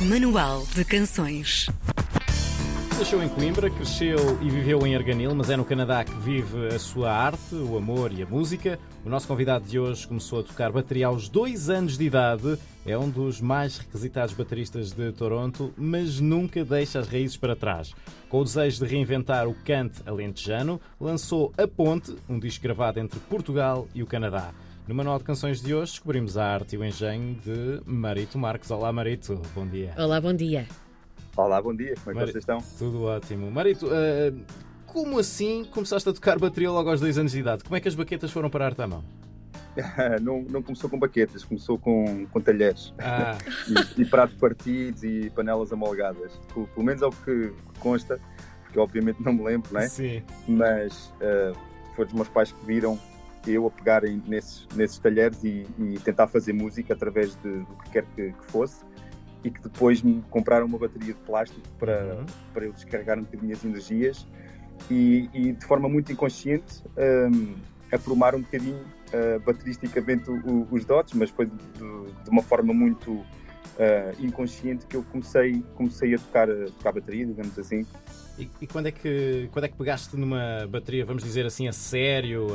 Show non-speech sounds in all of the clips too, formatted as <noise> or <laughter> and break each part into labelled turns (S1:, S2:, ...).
S1: Manual de Canções.
S2: Nasceu em Coimbra, cresceu e viveu em Arganil, mas é no Canadá que vive a sua arte, o amor e a música. O nosso convidado de hoje começou a tocar bateria aos dois anos de idade. É um dos mais requisitados bateristas de Toronto, mas nunca deixa as raízes para trás. Com o desejo de reinventar o cante alentejano, lançou A Ponte, um disco gravado entre Portugal e o Canadá. No Manual de Canções de hoje descobrimos a arte e o engenho de Marito Marques. Olá, Marito, bom dia.
S3: Olá, bom dia.
S4: Olá, bom dia, como é que vocês estão?
S2: Tudo ótimo. Marito, eh, como assim começaste a tocar bateria logo aos dois anos de idade? Como é que as baquetas foram parar-te à mão? <laughs>
S4: não, não começou com baquetas, começou com, com talheres
S2: Ah, <laughs>
S4: e, e pratos partidos e panelas amolgadas. Pelo, pelo menos é o que consta, porque obviamente não me lembro, não é?
S2: sim.
S4: Mas eh, foram os meus pais que viram eu a pegarem nesses, nesses talheres e, e tentar fazer música através de, do que quer que, que fosse e que depois me compraram uma bateria de plástico para,
S2: Uhum.
S4: para eu descarregar um bocadinho as energias e, e de forma muito inconsciente um, aprumar um bocadinho uh, bateristicamente o- o- os dotes, mas foi de, de uma forma muito uh, inconsciente que eu comecei, comecei a tocar, a tocar bateria, digamos assim.
S2: E, e quando, é que, quando é que pegaste numa bateria, vamos dizer assim, a sério?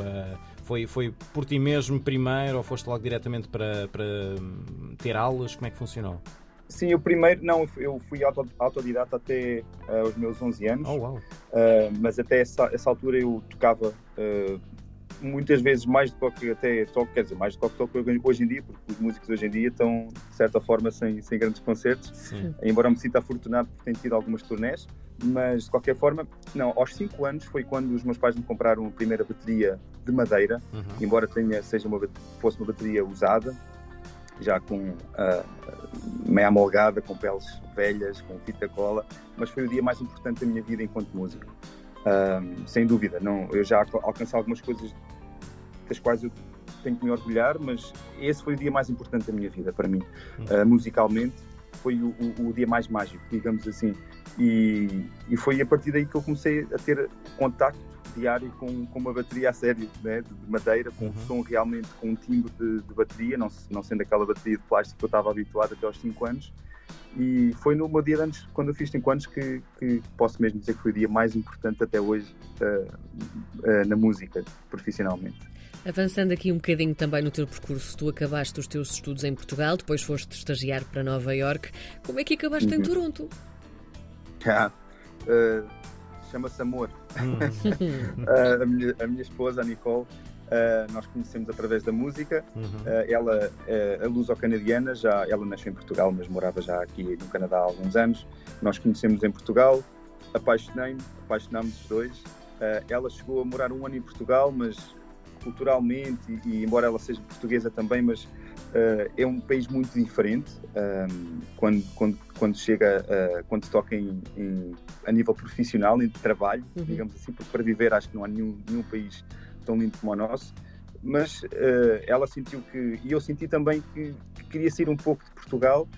S2: Foi, foi por ti mesmo primeiro ou foste logo diretamente para, para hum, ter aulas? Como é que funcionou?
S4: Sim, eu primeiro, não, eu fui auto- autodidata até uh, os meus 11 anos.
S2: Oh, uau.
S4: Uh, mas até essa, essa altura eu tocava uh, muitas vezes mais do que até toco, quer dizer, mais do que toco hoje em dia, porque os músicos hoje em dia estão, de certa forma, sem, sem grandes concertos,
S2: Sim.
S4: embora me sinta afortunado por ter tido algumas turnés, mas de qualquer forma, não, aos 5 anos foi quando os meus pais me compraram a primeira bateria de madeira,
S2: Uhum.
S4: embora tenha, seja uma, fosse uma bateria usada, já com ah, meia amolgada, com peles velhas, com fita cola, mas foi o dia mais importante da minha vida enquanto músico. Ah, sem dúvida, não, eu já alca- alcancei algumas coisas das quais eu tenho que me orgulhar, mas esse foi o dia mais importante da minha vida para mim. Ah, musicalmente, foi o, o- o dia mais mágico, digamos assim. E, e foi a partir daí que eu comecei a ter contacto diário com, com uma bateria a sério, né, de de madeira, com
S2: Uhum.
S4: um som realmente, com um timbre de, de bateria, não, não sendo aquela bateria de plástico que eu estava habituado até aos 5 anos. E foi no meu dia de anos, quando eu fiz 5 anos, que, que posso mesmo dizer que foi o dia mais importante até hoje ah, ah, na música, profissionalmente.
S3: Avançando aqui um bocadinho também no teu percurso, tu acabaste os teus estudos em Portugal, depois foste estagiar para Nova York. Como é que acabaste em
S4: Uhum.
S3: Toronto? <laughs>
S4: Ah, ah, Chama-se Amor.
S2: Uhum. <laughs>
S4: Ah, a, minha, a minha esposa, a Nicole, ah, nós conhecemos através da música.
S2: Uhum.
S4: Ah, ela é luso-canadiana, já, ela nasceu em Portugal, mas morava já aqui no Canadá há alguns anos. Nós conhecemos em Portugal, apaixonei-me, apaixonámos os dois. Ela chegou a morar um ano em Portugal, mas culturalmente, e, e embora ela seja portuguesa também, mas ah, é um país muito diferente ah, quando, quando, quando chega, ah, quando se toca em, em- a nível profissional, em trabalho,
S3: Uhum.
S4: digamos assim, porque para viver acho que não há nenhum, nenhum país tão lindo como o nosso mas eh, ela sentiu que, e eu senti também que, que queria sair um pouco de Portugal,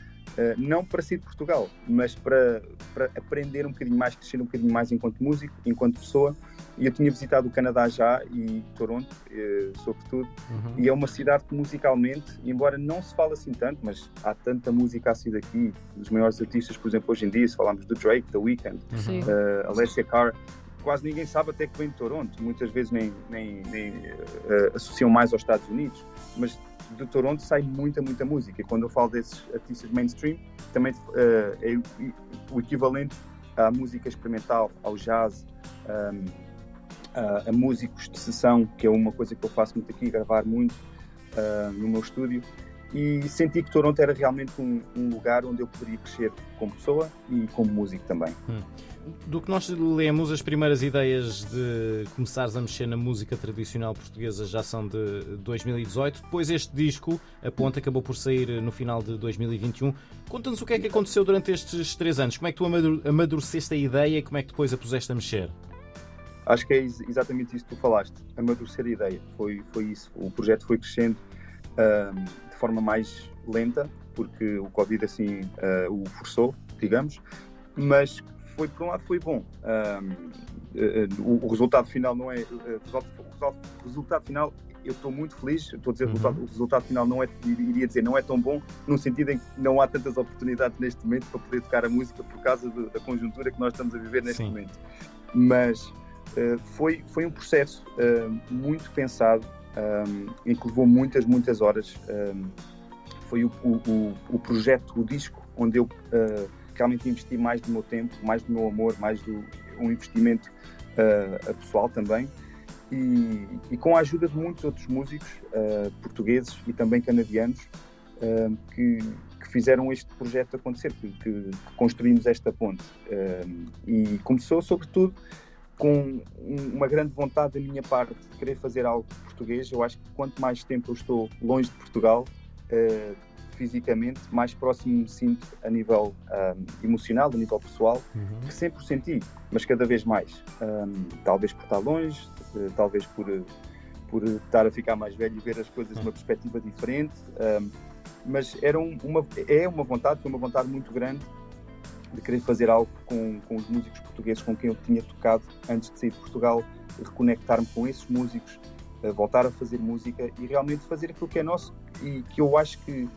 S4: não para sair de Portugal, mas para, para aprender um bocadinho mais, crescer um bocadinho mais enquanto músico, enquanto pessoa. E eu tinha visitado o Canadá já e Toronto, eh, sobretudo,
S2: Uhum.
S4: e é uma cidade que musicalmente, embora não se fale assim tanto, mas há tanta música a sair daqui, dos maiores artistas, por exemplo, hoje em dia, se falarmos do Drake, The Weeknd,
S3: Sim.
S4: uh, Alessia Carr, quase ninguém sabe até que vem de Toronto. Muitas vezes nem, nem, nem uh, associam mais aos Estados Unidos, mas de Toronto sai muita, muita música. E quando eu falo desses artistas mainstream, também uh, é o- equivalente à música experimental, ao jazz, um, a, a músicos de sessão, que é uma coisa que eu faço muito aqui, gravar muito uh, no meu estúdio. E senti que Toronto era realmente um, um lugar onde eu poderia crescer como pessoa e como músico também.
S2: Do que nós lemos, as primeiras ideias de começares a mexer na música tradicional portuguesa já são de 2018. Depois este disco, a ponta, acabou por sair no final de 2021. Conta-nos o que é que aconteceu durante estes três anos. Como é que tu amadu- amadureceste a ideia e como é que depois a puseste a mexer?
S4: Acho que é ex- exatamente isso que tu falaste, amadurecer a ideia. Foi, foi isso. O projeto foi crescendo de forma mais lenta, porque o Covid assim ah, o forçou, digamos, mas foi por um lado foi bom. Ahm, eh, eh, o, resultado final não é. o resultado final eu estou muito feliz. Estou a dizer uhum. o, resultado, o resultado final não é, iria dizer, não é tão bom, no sentido em que não há tantas oportunidades neste momento para poder tocar a música por causa de, da conjuntura que nós estamos a viver neste Sim. momento. Mas uh, foi, foi um processo uh, muito pensado, um, em que levou muitas, muitas horas. Um, foi o, o, o, projeto, o disco, onde eu uh, realmente investi mais do meu tempo, mais do meu amor, mais do um investimento pessoal também e, e, com a ajuda de muitos outros músicos uh, portugueses e também canadianos uh, que, que, fizeram este projeto acontecer, que, que construímos esta ponte. Uh, e começou, sobretudo, com uma grande vontade da minha parte de querer fazer algo português. Eu acho que quanto mais tempo eu estou longe de Portugal, fisicamente, mais próximo me sinto a nível um, emocional, a nível pessoal, uhum. que sempre senti, mas cada vez mais. Um, talvez por estar longe, eh, talvez por, eh, por estar a ficar mais velho e ver as coisas de uma perspectiva diferente, um, mas era uma, é uma vontade, foi uma vontade muito grande de querer fazer algo com, com os músicos portugueses com quem eu tinha tocado antes de sair de Portugal, reconectar-me com esses músicos, voltar a fazer música e realmente fazer aquilo que é nosso e que eu acho que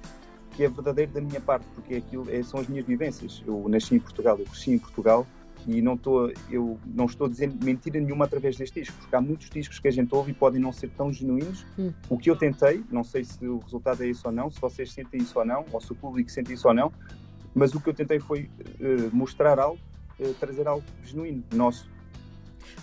S4: que é verdadeiro da minha parte, porque é aquilo é, são as minhas vivências. Eu nasci em Portugal, eu cresci em Portugal e não estou, eu não estou dizer mentira nenhuma através deste disco, porque há muitos discos que a gente ouve e podem não ser tão genuínos. Hum. O que eu tentei, não sei se o resultado é isso ou não, se vocês sentem isso ou não, ou se o público sente isso ou não, mas o que eu tentei foi uh, mostrar algo, uh, trazer algo genuíno, nosso.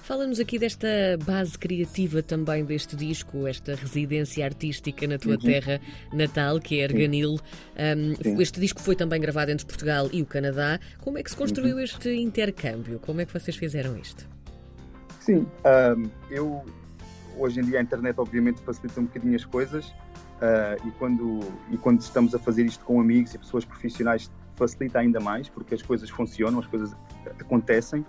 S3: Fala-nos aqui desta base criativa também deste disco, esta residência artística na tua uhum. terra natal, que é Arganil. Um, este disco foi também gravado entre Portugal e o Canadá. Como é que se construiu uhum. este intercâmbio? Como é que vocês fizeram isto?
S4: Sim, um, eu hoje em dia a internet obviamente facilita um bocadinho as coisas uh, e, quando, e quando estamos a fazer isto com amigos e pessoas profissionais facilita ainda mais porque as coisas funcionam, as coisas acontecem.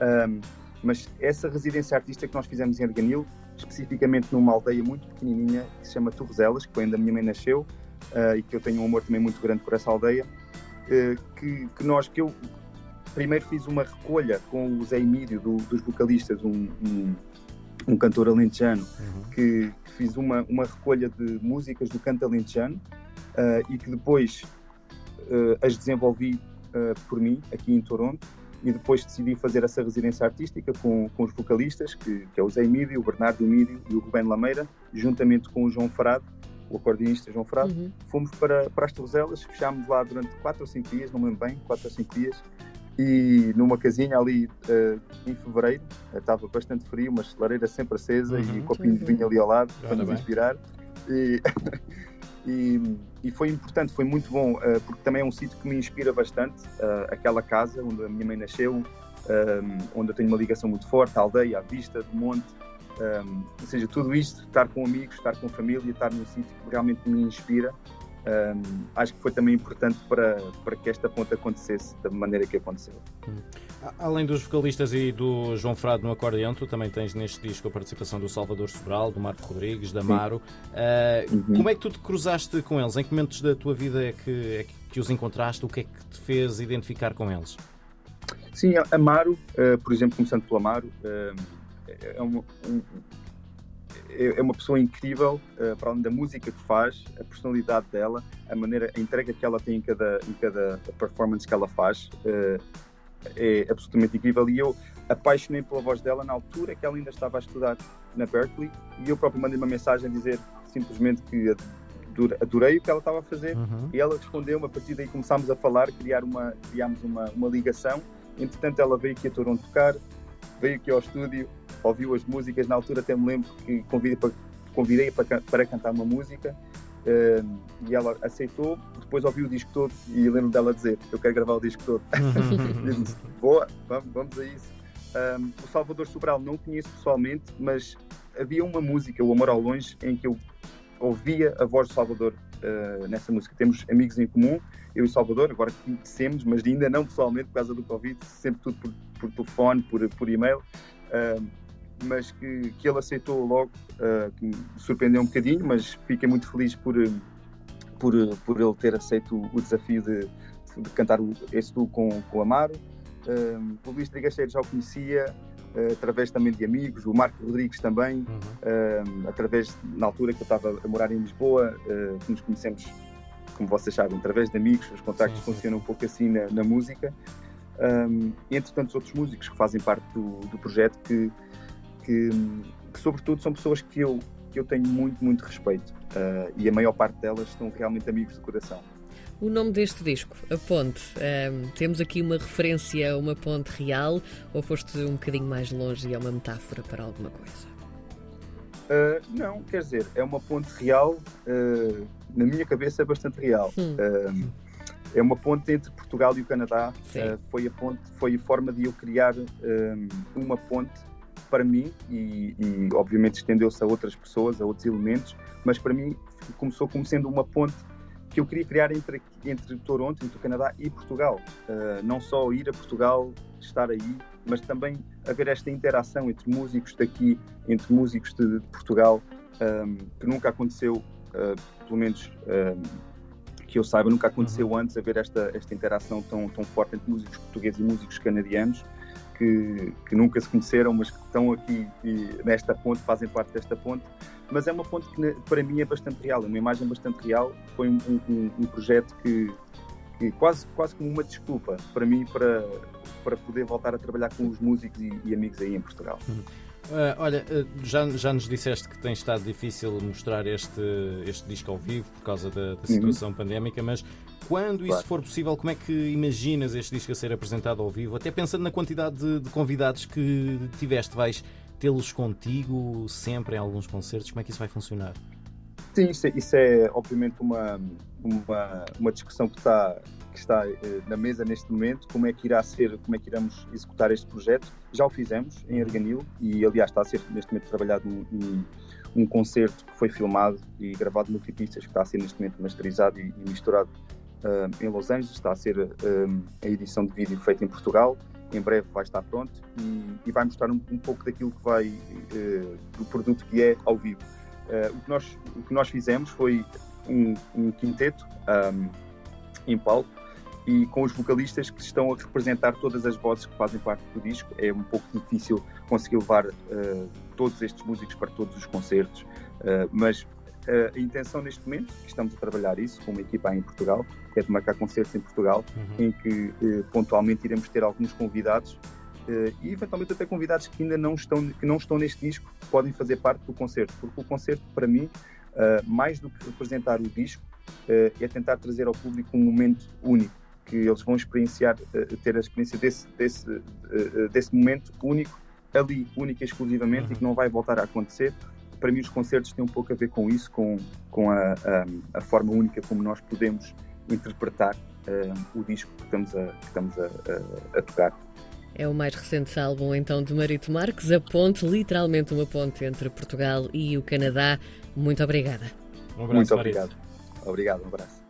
S4: Um, mas essa residência artística que nós fizemos em Arganil, especificamente numa aldeia muito pequenininha que se chama Torrezelas, que foi onde a minha mãe nasceu uh, e que eu tenho um amor também muito grande por essa aldeia, uh, que, que, nós, que eu primeiro fiz uma recolha com o Zé Emílio, do, dos vocalistas, um, um, um cantor alentejano, uhum. que, que, fiz uma, uma recolha de músicas do canto alentejano uh, e que depois as desenvolvi por mim aqui em Toronto e depois decidi fazer essa residência artística com, com os vocalistas, que, que é o Zé Emílio, o Bernardo Emílio e o Rubén Lameira, juntamente com o João Frado, o acordeonista João Frado. Uhum. Fomos para, para as Torrezelas, fechámos lá durante 4 ou 5 dias, não me lembro bem, 4 ou 5 dias, e numa casinha ali uh, em fevereiro, estava bastante frio, mas lareira sempre acesa uhum. e um copinho de vinho ali ao lado para nos inspirar. E, <laughs> e, e, foi importante, foi muito bom, uh, porque também é um sítio que me inspira bastante, uh, aquela casa onde a minha mãe nasceu, um, ehm, onde eu tenho uma ligação muito forte, a aldeia, a vista do monte, um, ou seja, tudo isto, estar com amigos, estar com família, estar num sítio que realmente me inspira, um, acho que foi também importante para, para que esta ponta acontecesse da maneira que aconteceu. Hum.
S2: Além dos vocalistas e do João Frado no acordeão, tu também tens neste disco a participação do Salvador Sobral, do Marco Rodrigues, da Amaro. Uh, uhum. Como é que tu te cruzaste com eles? Em que momentos da tua vida é que, é que os encontraste? O que é que te fez identificar com eles?
S4: Sim, Amaro, uh, por exemplo, começando pelo Amaro, uh, é, uma, um, é, é uma pessoa incrível, uh, para além da música que faz, a personalidade dela, a maneira, a entrega que ela tem em cada, em cada performance que ela faz. Uh, é absolutamente incrível e eu apaixonei pela voz dela na altura que ela ainda estava a estudar na Berkeley e eu próprio mandei uma mensagem a dizer simplesmente que adorei o que ela estava a fazer uhum. e ela respondeu a partir daí começámos a falar, criar uma, criámos uma, uma ligação entretanto ela veio aqui a Toronto tocar veio aqui ao estúdio, ouviu as músicas na altura até me lembro que convidei para, convidei para, para cantar uma música uh, e ela aceitou depois ouvi o disco todo e lembro dela dizer: Eu quero gravar o disco todo. e eu disse: Boa, vamos, vamos a isso. Um, o Salvador Sobral não conheço pessoalmente, mas havia uma música, O Amor ao Longe, em que eu ouvia a voz do Salvador uh, nessa música. Temos amigos em comum, eu e o Salvador, agora conhecemos, mas ainda não pessoalmente por causa do Covid, sempre tudo por, por telefone, por, por e-mail. Uh, mas que, que ele aceitou logo, uh, que me surpreendeu um bocadinho, mas fiquei muito feliz por, por, por ele ter aceito o desafio de, de cantar esse duo com, com o Amaro. Um, o Luís Trigacheiro já o conhecia, uh, através também de amigos, o Marco Rodrigues também, uhum. uh, através, na altura que eu estava a morar em Lisboa, uh, que nos conhecemos, como vocês sabem, através de amigos, os contactos sim, sim. funcionam um pouco assim na, na música. Um, entre tantos outros músicos que fazem parte do, do projeto, que, que, que, sobretudo são pessoas que eu, que eu tenho muito, muito respeito. e a maior parte delas são realmente amigos do coração.
S3: O nome deste disco, A Ponte, um, temos aqui uma referência a uma ponte real ou foste um bocadinho mais longe e é uma metáfora para alguma coisa?
S4: Uh, não, quer dizer, é uma ponte real, uh, na minha cabeça é bastante real. Hum. Uh, é uma ponte entre Portugal e o Canadá. foi a ponte, foi a forma de eu criar uma ponte para mim e, e obviamente estendeu-se a outras pessoas, a outros elementos, mas para mim começou como sendo uma ponte que eu queria criar entre, entre Toronto, entre o Canadá e Portugal. Uh, não só ir a Portugal, estar aí, mas também haver esta interação entre músicos daqui, entre músicos de, de Portugal, um, que nunca aconteceu, uh, pelo menos um, que eu saiba, nunca aconteceu uhum. antes haver esta, esta interação tão, tão forte entre músicos portugueses e músicos canadianos. Que, que, nunca se conheceram, mas que estão aqui nesta ponte, fazem parte desta ponte mas é uma ponte que para mim é bastante real, é uma imagem bastante real. Foi um, um, um projeto que, que, quase, quase como uma desculpa para mim para, para poder voltar a trabalhar com os músicos e, e amigos aí em Portugal.
S2: Uhum. Uh, olha, uh, já, já nos disseste que tem estado difícil mostrar este, este disco ao vivo por causa da, da uhum. situação uhum. pandémica, mas quando claro. isso for possível, como é que imaginas este disco a ser apresentado ao vivo? Até pensando na quantidade de, de convidados que tiveste, vais tê-los contigo sempre em alguns concertos? Como é que isso vai funcionar?
S4: Sim, isso é, isso é obviamente uma, uma, uma discussão que está, que está eh, na mesa neste momento, como é que irá ser, como é que iremos executar este projeto. Já o fizemos em Arganil e aliás está a ser neste momento trabalhado um, um concerto que foi filmado e gravado no Tipistas, que está a ser neste momento masterizado e, e misturado uh, em Los Angeles, está a ser uh, a edição de vídeo feita em Portugal em breve vai estar pronto e, e vai mostrar um, um, pouco daquilo que vai, uh, do produto que é ao vivo. O, que nós, o que nós fizemos foi um, um quinteto um, em palco e com os vocalistas que estão a representar todas as vozes que fazem parte do disco. É um pouco difícil conseguir levar uh, todos estes músicos para todos os concertos, mas Uh, a intenção neste momento, que estamos a trabalhar isso com uma equipa aí em Portugal, é de marcar concertos em Portugal, uhum. em que uh, pontualmente iremos ter alguns convidados uh, e eventualmente até convidados que ainda não estão, que não estão neste disco, podem fazer parte do concerto, porque o concerto, para mim, mais do que representar o disco, é tentar trazer ao público um momento único, que eles vão experienciar, ter a experiência desse, desse, desse momento único, ali, único e exclusivamente, uhum. e que não vai voltar a acontecer para mim os concertos têm um pouco a ver com isso, com, com a, a, a forma única como nós podemos interpretar uh, o disco que estamos, a, que estamos a, a, a, tocar.
S3: É o mais recente álbum então de Marito Marques, a ponte, literalmente uma ponte entre Portugal e o Canadá. Muito obrigada.
S4: Um abraço, Muito obrigado. Marito. Obrigado, um abraço.